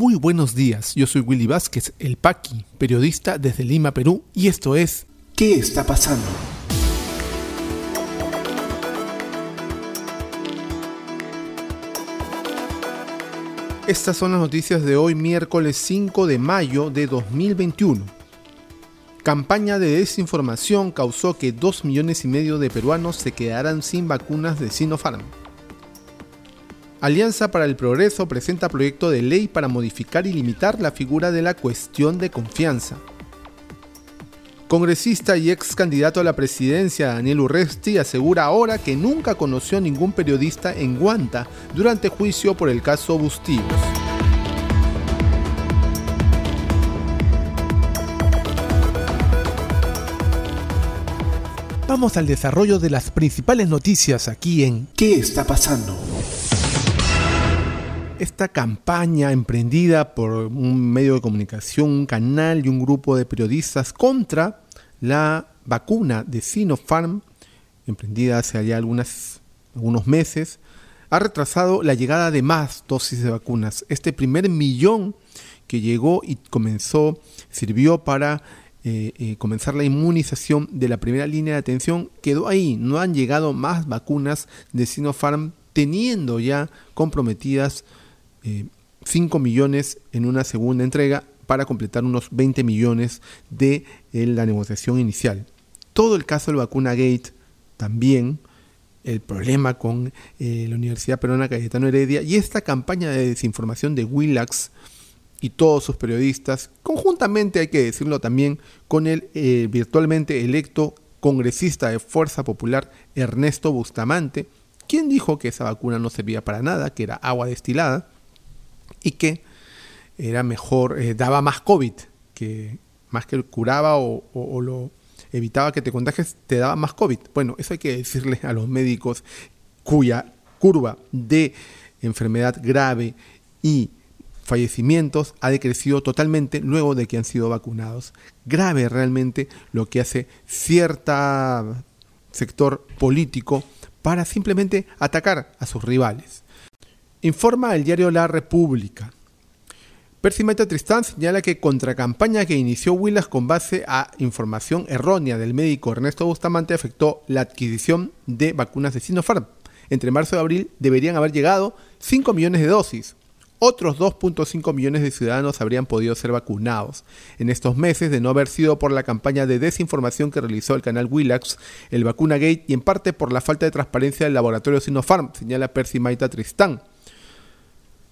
Muy buenos días, yo soy Willy Vázquez, el Paqui, periodista desde Lima, Perú, y esto es ¿Qué está pasando? Estas son las noticias de hoy, miércoles 5 de mayo de 2021. Campaña de desinformación causó que 2 millones y medio de peruanos se quedaran sin vacunas de Sinopharm. Alianza para el Progreso presenta proyecto de ley para modificar y limitar la figura de la cuestión de confianza. Congresista y ex candidato a la presidencia Daniel Urresti asegura ahora que nunca conoció a ningún periodista en Guanta durante juicio por el caso Bustillos. Vamos al desarrollo de las principales noticias aquí en ¿Qué está pasando? Esta campaña emprendida por un medio de comunicación, un canal y un grupo de periodistas contra la vacuna de Sinopharm, emprendida hace ya algunos meses, ha retrasado la llegada de más dosis de vacunas. Este primer millón que llegó y comenzó, sirvió para eh, eh, comenzar la inmunización de la primera línea de atención, quedó ahí. No han llegado más vacunas de Sinopharm teniendo ya comprometidas 5 eh, millones en una segunda entrega para completar unos 20 millones de eh, la negociación inicial. Todo el caso del vacuna Gate también, el problema con eh, la Universidad Peruana Cayetano Heredia y esta campaña de desinformación de Willax y todos sus periodistas, conjuntamente hay que decirlo también con el virtualmente electo congresista de Fuerza Popular Ernesto Bustamante, quien dijo que esa vacuna no servía para nada, que era agua destilada, y que era mejor, eh, daba más COVID, que más que curaba o, lo evitaba que te contagies, te daba más COVID. Bueno, eso hay que decirle a los médicos cuya curva de enfermedad grave y fallecimientos ha decrecido totalmente luego de que han sido vacunados. Grave realmente lo que hace cierta sector político para simplemente atacar a sus rivales. Informa el diario La República. Percy Maita Tristán señala que contracampaña que inició Willas con base a información errónea del médico Ernesto Bustamante afectó la adquisición de vacunas de Sinopharm. Entre marzo y abril deberían haber llegado 5 millones de dosis. Otros 2.5 millones de ciudadanos habrían podido ser vacunados. En estos meses, de no haber sido por la campaña de desinformación que realizó el canal Willax, el Vacuna Gate y en parte por la falta de transparencia del laboratorio Sinopharm, señala Percy Maita Tristán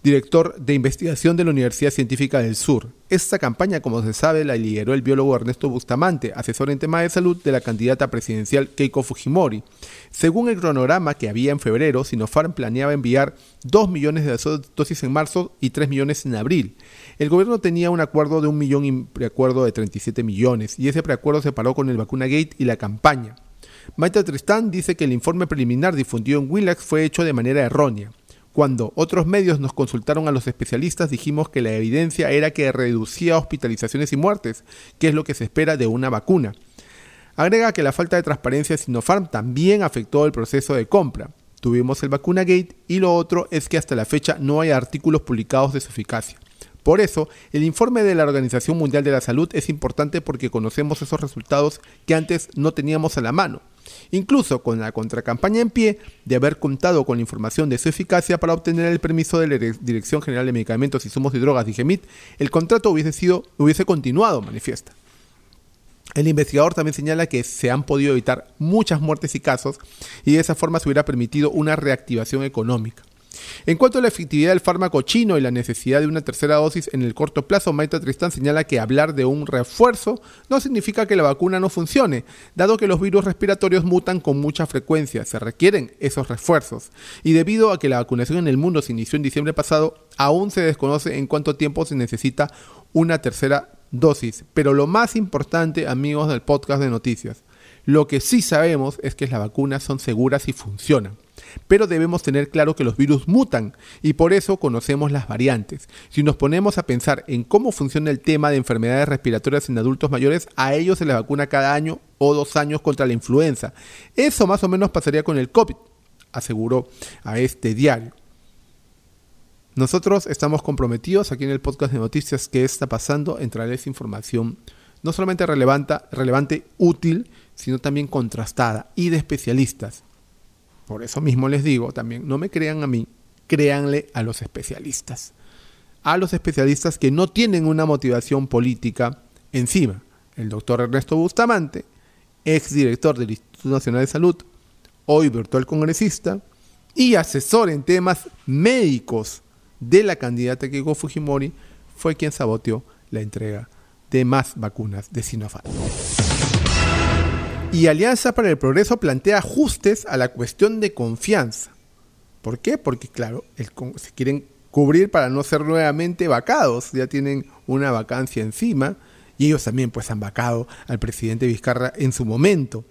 director de investigación de la Universidad Científica del Sur. Esta campaña, como se sabe, la lideró el biólogo Ernesto Bustamante, asesor en tema de salud de la candidata presidencial Keiko Fujimori. Según el cronograma que había en febrero, Sinopharm planeaba enviar 2 millones de dosis en marzo y 3 millones en abril. El gobierno tenía un acuerdo de un millón y preacuerdo de 37 millones, y ese preacuerdo se paró con el Vacuna Gate y la campaña. Maite Tristán dice que el informe preliminar difundido en Willax fue hecho de manera errónea. Cuando otros medios nos consultaron a los especialistas dijimos que la evidencia era que reducía hospitalizaciones y muertes, que es lo que se espera de una vacuna. Agrega que la falta de transparencia de Sinopharm también afectó el proceso de compra. Tuvimos el vacuna gate y lo otro es que hasta la fecha no hay artículos publicados de su eficacia. Por eso, el informe de la Organización Mundial de la Salud es importante porque conocemos esos resultados que antes no teníamos a la mano incluso con la contracampaña en pie de haber contado con la información de su eficacia para obtener el permiso de la Dirección General de Medicamentos, Insumos y Drogas, DIGEMIT, el contrato hubiese, sido, hubiese continuado, manifiesta. El investigador también señala que se han podido evitar muchas muertes y casos y de esa forma se hubiera permitido una reactivación económica. En cuanto a la efectividad del fármaco chino y la necesidad de una tercera dosis en el corto plazo, Maita Tristán señala que hablar de un refuerzo no significa que la vacuna no funcione, dado que los virus respiratorios mutan con mucha frecuencia, se requieren esos refuerzos. Y debido a que la vacunación en el mundo se inició en diciembre pasado, aún se desconoce en cuánto tiempo se necesita una tercera dosis. Pero lo más importante, amigos del podcast de noticias, lo que sí sabemos es que las vacunas son seguras y funcionan. Pero debemos tener claro que los virus mutan y por eso conocemos las variantes. Si nos ponemos a pensar en cómo funciona el tema de enfermedades respiratorias en adultos mayores, a ellos se les vacuna cada año o dos años contra la influenza. Eso más o menos pasaría con el COVID, aseguró a este diario. Nosotros estamos comprometidos aquí en el podcast de noticias que está pasando en traerles información no solamente relevante, relevante, útil, sino también contrastada y de especialistas. Por eso mismo les digo también, no me crean a mí, créanle a los especialistas. A los especialistas que no tienen una motivación política encima. El doctor Ernesto Bustamante, ex director del Instituto Nacional de Salud, hoy virtual congresista y asesor en temas médicos de la candidata Keiko Fujimori, fue quien saboteó la entrega de más vacunas de Sinopharm. Y Alianza para el Progreso plantea ajustes a la cuestión de confianza. ¿Por qué? Porque, claro, se quieren cubrir para no ser nuevamente vacados. Ya tienen una vacancia encima. Y ellos también pues han vacado al presidente Vizcarra en su momento.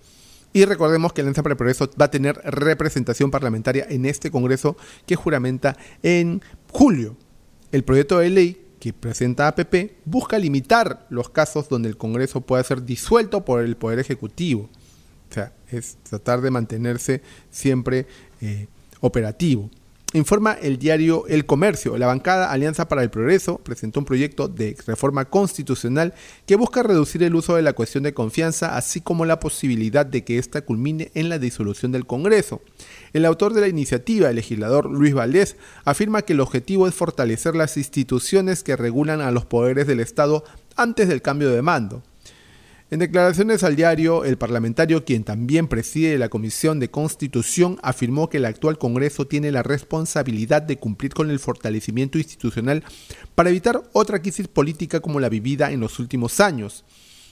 Y recordemos que Alianza para el Progreso va a tener representación parlamentaria en este Congreso que juramenta en julio. El proyecto de ley que presenta APP busca limitar los casos donde el Congreso pueda ser disuelto por el Poder Ejecutivo. O sea, es tratar de mantenerse siempre eh, operativo. Informa el diario El Comercio. La bancada Alianza para el Progreso presentó un proyecto de reforma constitucional que busca reducir el uso de la cuestión de confianza, así como la posibilidad de que ésta culmine en la disolución del Congreso. El autor de la iniciativa, el legislador Luis Valdés, afirma que el objetivo es fortalecer las instituciones que regulan a los poderes del Estado antes del cambio de mando. En declaraciones al diario, el parlamentario, quien también preside la Comisión de Constitución, afirmó que el actual Congreso tiene la responsabilidad de cumplir con el fortalecimiento institucional para evitar otra crisis política como la vivida en los últimos años.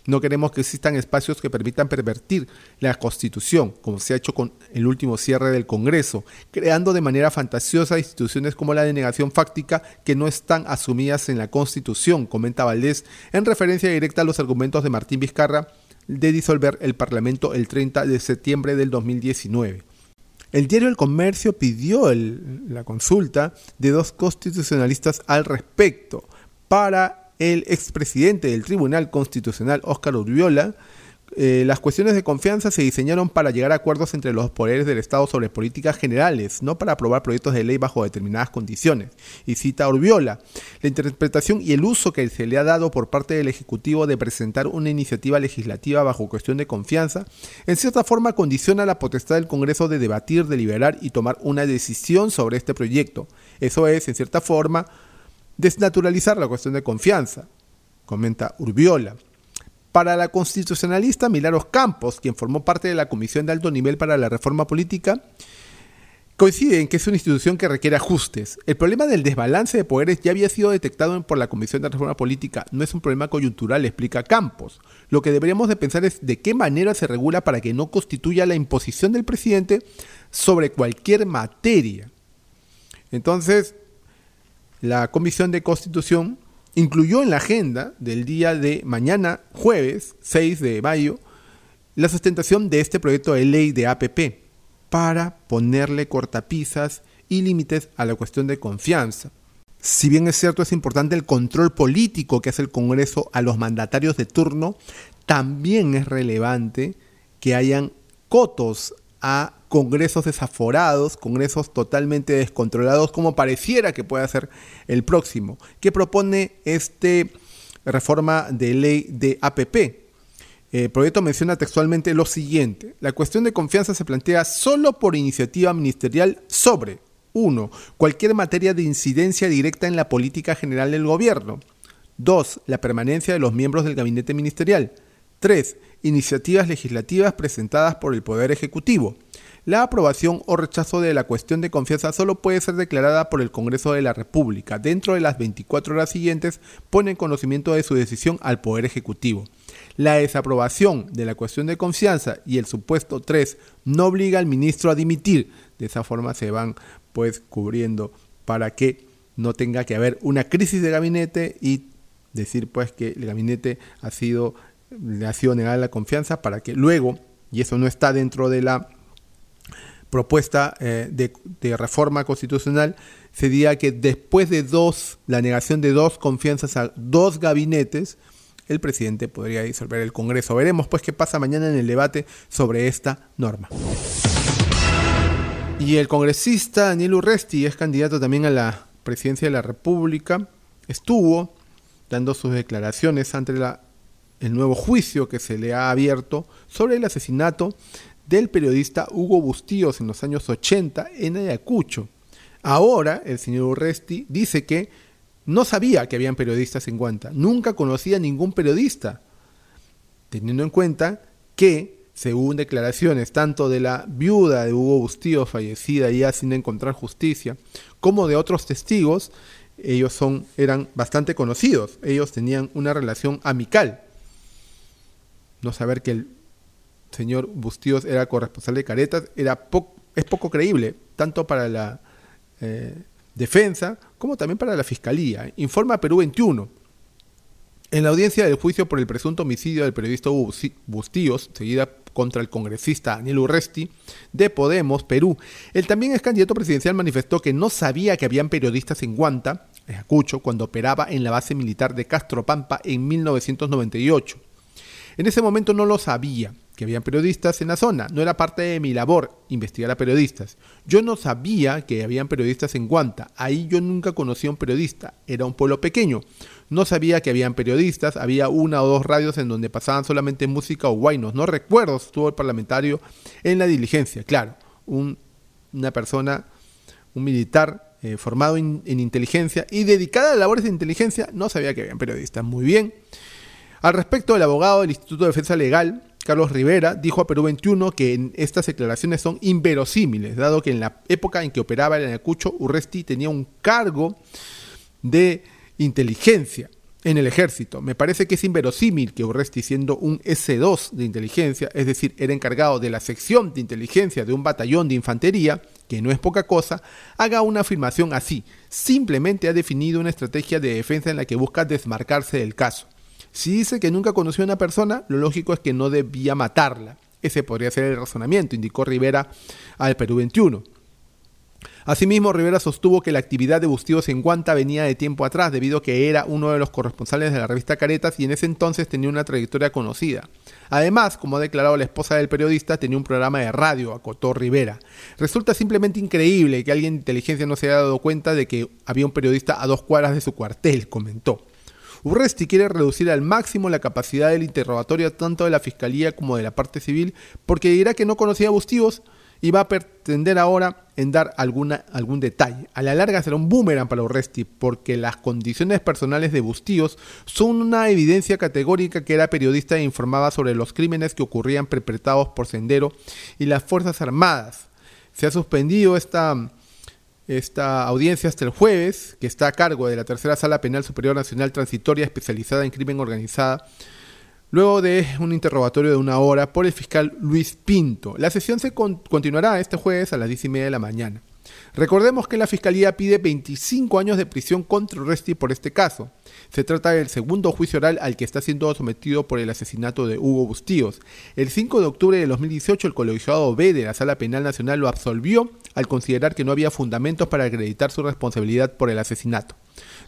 No queremos que existan espacios que permitan pervertir la Constitución, como se ha hecho con el último cierre del Congreso, creando de manera fantasiosa instituciones como la denegación fáctica que no están asumidas en la Constitución, comenta Valdés, en referencia directa a los argumentos de Martín Vizcarra de disolver el Parlamento el 30 de septiembre del 2019. El diario El Comercio pidió la consulta de dos constitucionalistas al respecto para el expresidente del Tribunal Constitucional, Óscar Urbiola, eh, las cuestiones de confianza se diseñaron para llegar a acuerdos entre los poderes del Estado sobre políticas generales, no para aprobar proyectos de ley bajo determinadas condiciones. Y cita Urbiola, la interpretación y el uso que se le ha dado por parte del Ejecutivo de presentar una iniciativa legislativa bajo cuestión de confianza, en cierta forma condiciona la potestad del Congreso de debatir, deliberar y tomar una decisión sobre este proyecto. Eso es, en cierta forma, desnaturalizar la cuestión de confianza, comenta Urbiola. Para la constitucionalista Milagros Campos, quien formó parte de la Comisión de Alto Nivel para la Reforma Política, coincide en que es una institución que requiere ajustes. El problema del desbalance de poderes ya había sido detectado por la Comisión de Reforma Política. No es un problema coyuntural, explica Campos. Lo que deberíamos de pensar es de qué manera se regula para que no constituya la imposición del presidente sobre cualquier materia. Entonces, la Comisión de Constitución incluyó en la agenda del día de mañana, jueves 6 de mayo, la sustentación de este proyecto de ley de APP para ponerle cortapisas y límites a la cuestión de confianza. Si bien es cierto, es importante el control político que hace el Congreso a los mandatarios de turno, también es relevante que hayan cotos a congresos desaforados, congresos totalmente descontrolados, como pareciera que pueda ser el próximo, que propone este reforma de ley de APP. El proyecto menciona textualmente lo siguiente, la cuestión de confianza se plantea solo por iniciativa ministerial sobre 1. Cualquier materia de incidencia directa en la política general del gobierno. 2. La permanencia de los miembros del gabinete ministerial. 3. Iniciativas legislativas presentadas por el Poder Ejecutivo. La aprobación o rechazo de la cuestión de confianza solo puede ser declarada por el Congreso de la República. Dentro de las 24 horas siguientes pone en conocimiento de su decisión al Poder Ejecutivo. La desaprobación de la cuestión de confianza y el supuesto 3 no obliga al ministro a dimitir. De esa forma se van pues cubriendo para que no tenga que haber una crisis de gabinete y decir pues que el gabinete ha sido le ha sido negada la confianza para que luego, y eso no está dentro de la propuesta eh, de, reforma constitucional sería que después de dos, la negación de dos confianzas a dos gabinetes, el presidente podría disolver el Congreso. Veremos pues qué pasa mañana en el debate sobre esta norma. Y el congresista Daniel Urresti es candidato también a la presidencia de la República estuvo dando sus declaraciones ante el nuevo juicio que se le ha abierto sobre el asesinato del periodista Hugo Bustíos en los años 80 en Ayacucho. Ahora el señor Urresti dice que no sabía que habían periodistas en Guanta, nunca conocía a ningún periodista, teniendo en cuenta que, según declaraciones tanto de la viuda de Hugo Bustíos, fallecida ya sin encontrar justicia, como de otros testigos, ellos son, eran bastante conocidos, ellos tenían una relación amical. No saber que el señor Bustíos era corresponsal de Caretas es poco creíble, tanto para la eh, defensa como también para la fiscalía. Informa Perú 21. En la audiencia del juicio por el presunto homicidio del periodista Bustíos, seguida contra el congresista Daniel Urresti de Podemos, Perú, el también es candidato presidencial manifestó que no sabía que habían periodistas en Guanta, Ayacucho, cuando operaba en la base militar de Castropampa en 1998. En ese momento no lo sabía, que habían periodistas en la zona. No era parte de mi labor investigar a periodistas. Yo no sabía que habían periodistas en Guanta. Ahí yo nunca conocí a un periodista. Era un pueblo pequeño. No sabía que habían periodistas. Había una o dos radios en donde pasaban solamente música o guainos. No recuerdo estuvo el parlamentario en la diligencia. Claro, una persona, un militar eh, formado en inteligencia y dedicada a labores de inteligencia, no sabía que habían periodistas. Muy bien. Al respecto, el abogado del Instituto de Defensa Legal, Carlos Rivera, dijo a Perú 21 que estas declaraciones son inverosímiles, dado que en la época en que operaba en Ayacucho, Urresti tenía un cargo de inteligencia en el ejército. Me parece que es inverosímil que Urresti, siendo un S2 de inteligencia, es decir, era encargado de la sección de inteligencia de un batallón de infantería, que no es poca cosa, haga una afirmación así. Simplemente ha definido una estrategia de defensa en la que busca desmarcarse del caso. Si dice que nunca conoció a una persona, lo lógico es que no debía matarla. Ese podría ser el razonamiento, indicó Rivera al Perú 21. Asimismo, Rivera sostuvo que la actividad de Bustíos en Guanta venía de tiempo atrás, debido a que era uno de los corresponsales de la revista Caretas y en ese entonces tenía una trayectoria conocida. Además, como ha declarado la esposa del periodista, tenía un programa de radio, acotó Rivera. Resulta simplemente increíble que alguien de inteligencia no se haya dado cuenta de que había un periodista a dos cuadras de su cuartel, comentó. Urresti quiere reducir al máximo la capacidad del interrogatorio tanto de la fiscalía como de la parte civil, porque dirá que no conocía a Bustíos y va a pretender ahora en dar alguna, algún detalle. A la larga será un boomerang para Urresti, porque las condiciones personales de Bustíos son una evidencia categórica que era periodista e informaba sobre los crímenes que ocurrían perpetrados por Sendero y las Fuerzas Armadas. Se ha suspendido esta esta audiencia hasta el jueves, que está a cargo de la Tercera Sala Penal Superior Nacional Transitoria especializada en crimen organizada, luego de un interrogatorio de una hora por el fiscal Luis Pinto. La sesión se continuará este jueves a las 10 y media de la mañana. Recordemos que la Fiscalía pide 25 años de prisión contra Resti por este caso. Se trata del segundo juicio oral al que está siendo sometido por el asesinato de Hugo Bustíos. El 5 de octubre de 2018 el colegiado B de la Sala Penal Nacional lo absolvió al considerar que no había fundamentos para acreditar su responsabilidad por el asesinato.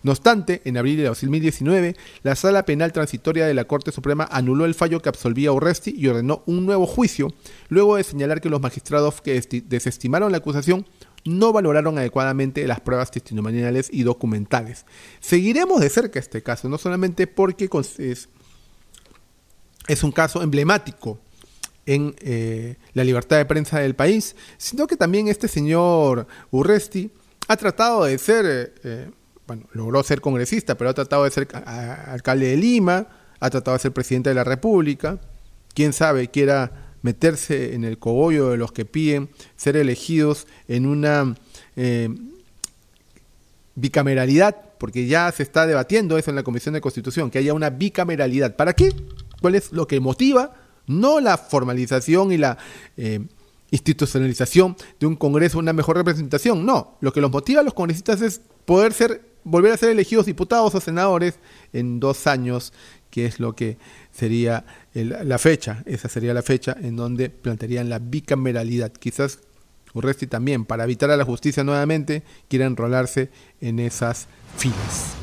No obstante, en abril de 2019, la Sala Penal Transitoria de la Corte Suprema anuló el fallo que absolvía a Urresti y ordenó un nuevo juicio, luego de señalar que los magistrados que desestimaron la acusación no valoraron adecuadamente las pruebas testimoniales y documentales. Seguiremos de cerca este caso, no solamente porque es, un caso emblemático en eh, la libertad de prensa del país, sino que también este señor Urresti ha tratado de ser, eh, eh, bueno, logró ser congresista, pero ha tratado de ser alcalde de Lima, ha tratado de ser presidente de la República, quién sabe, quiera meterse en el cogollo de los que piden ser elegidos en una bicameralidad, porque ya se está debatiendo eso en la Comisión de Constitución, que haya una bicameralidad. ¿Para qué? ¿Cuál es lo que motiva? no la formalización y la eh, institucionalización de un Congreso, una mejor representación, no, lo que los motiva a los congresistas es poder ser, volver a ser elegidos diputados o senadores en dos años, que es lo que sería la fecha, esa sería la fecha en donde plantearían la bicameralidad. Quizás Urresti también, para evitar a la justicia nuevamente, quiera enrolarse en esas filas.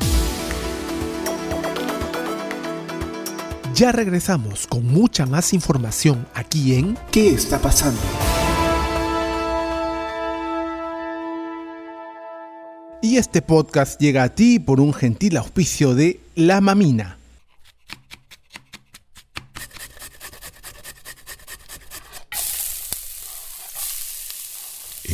Ya regresamos con mucha más información aquí en ¿Qué está pasando? Y Y este podcast llega a ti por un gentil auspicio de La Mamina.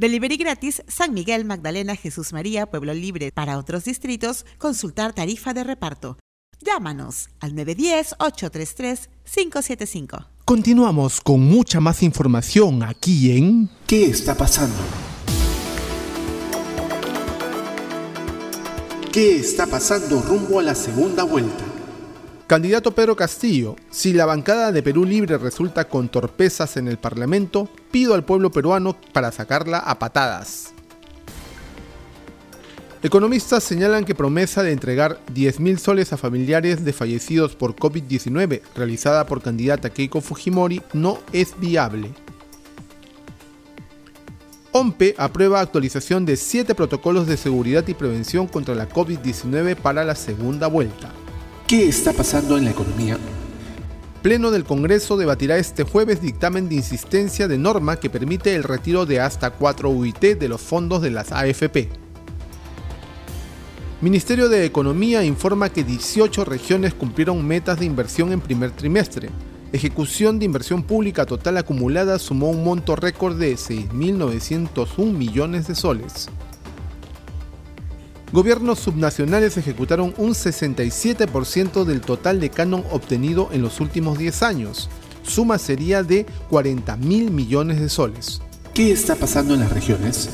Delivery gratis San Miguel, Magdalena, Jesús María, Pueblo Libre. Para otros distritos, consultar tarifa de reparto. Llámanos al 910-833-575. Continuamos con mucha más información aquí en ¿Qué está pasando? ¿Qué está pasando rumbo a la segunda vuelta? Candidato Pedro Castillo, si la bancada de Perú Libre resulta con torpezas en el Parlamento, pido al pueblo peruano para sacarla a patadas. Economistas señalan que promesa de entregar 10.000 soles a familiares de fallecidos por COVID-19 realizada por candidata Keiko Fujimori no es viable. OMPE aprueba actualización de 7 protocolos de seguridad y prevención contra la COVID-19 para la segunda vuelta. ¿Qué está pasando en la economía? Pleno del Congreso debatirá este jueves dictamen de insistencia de norma que permite el retiro de hasta 4 UIT de los fondos de las AFP. Ministerio de Economía informa que 18 regiones cumplieron metas de inversión en primer trimestre. Ejecución de inversión pública total acumulada sumó un monto récord de 6.901 millones de soles gobiernos subnacionales ejecutaron un 67% del total de canon obtenido en los últimos 10 años. Suma sería de 40 mil millones de soles. ¿Qué está pasando en las regiones?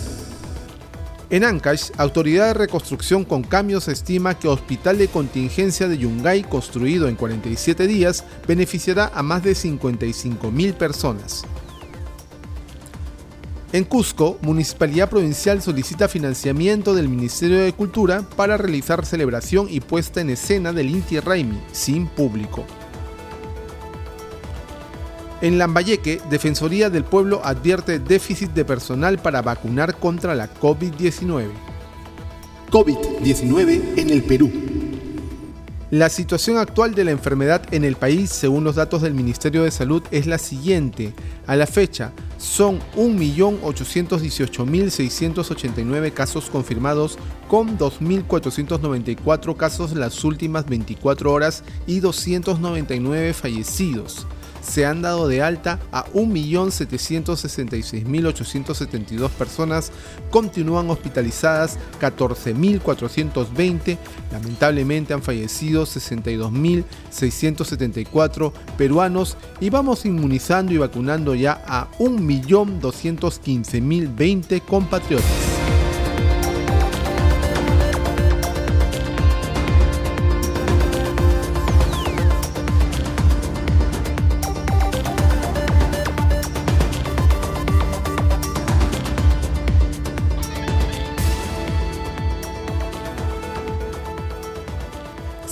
En Ancash, Autoridad de Reconstrucción con Cambios estima que Hospital de Contingencia de Yungay, construido en 47 días, beneficiará a más de 55 mil personas. En Cusco, Municipalidad Provincial solicita financiamiento del Ministerio de Cultura para realizar celebración y puesta en escena del Inti Raimi, sin público. En Lambayeque, Defensoría del Pueblo advierte déficit de personal para vacunar contra la COVID-19. COVID-19 en el Perú. La situación actual de la enfermedad en el país, según los datos del Ministerio de Salud, es la siguiente. A la fecha, son 1.818.689 casos confirmados con 2.494 casos las últimas 24 horas y 299 fallecidos se han dado de alta a 1.766.872 personas, continúan hospitalizadas 14.420, lamentablemente han fallecido 62.674 peruanos. Y vamos inmunizando y vacunando ya a 1.215.020 compatriotas.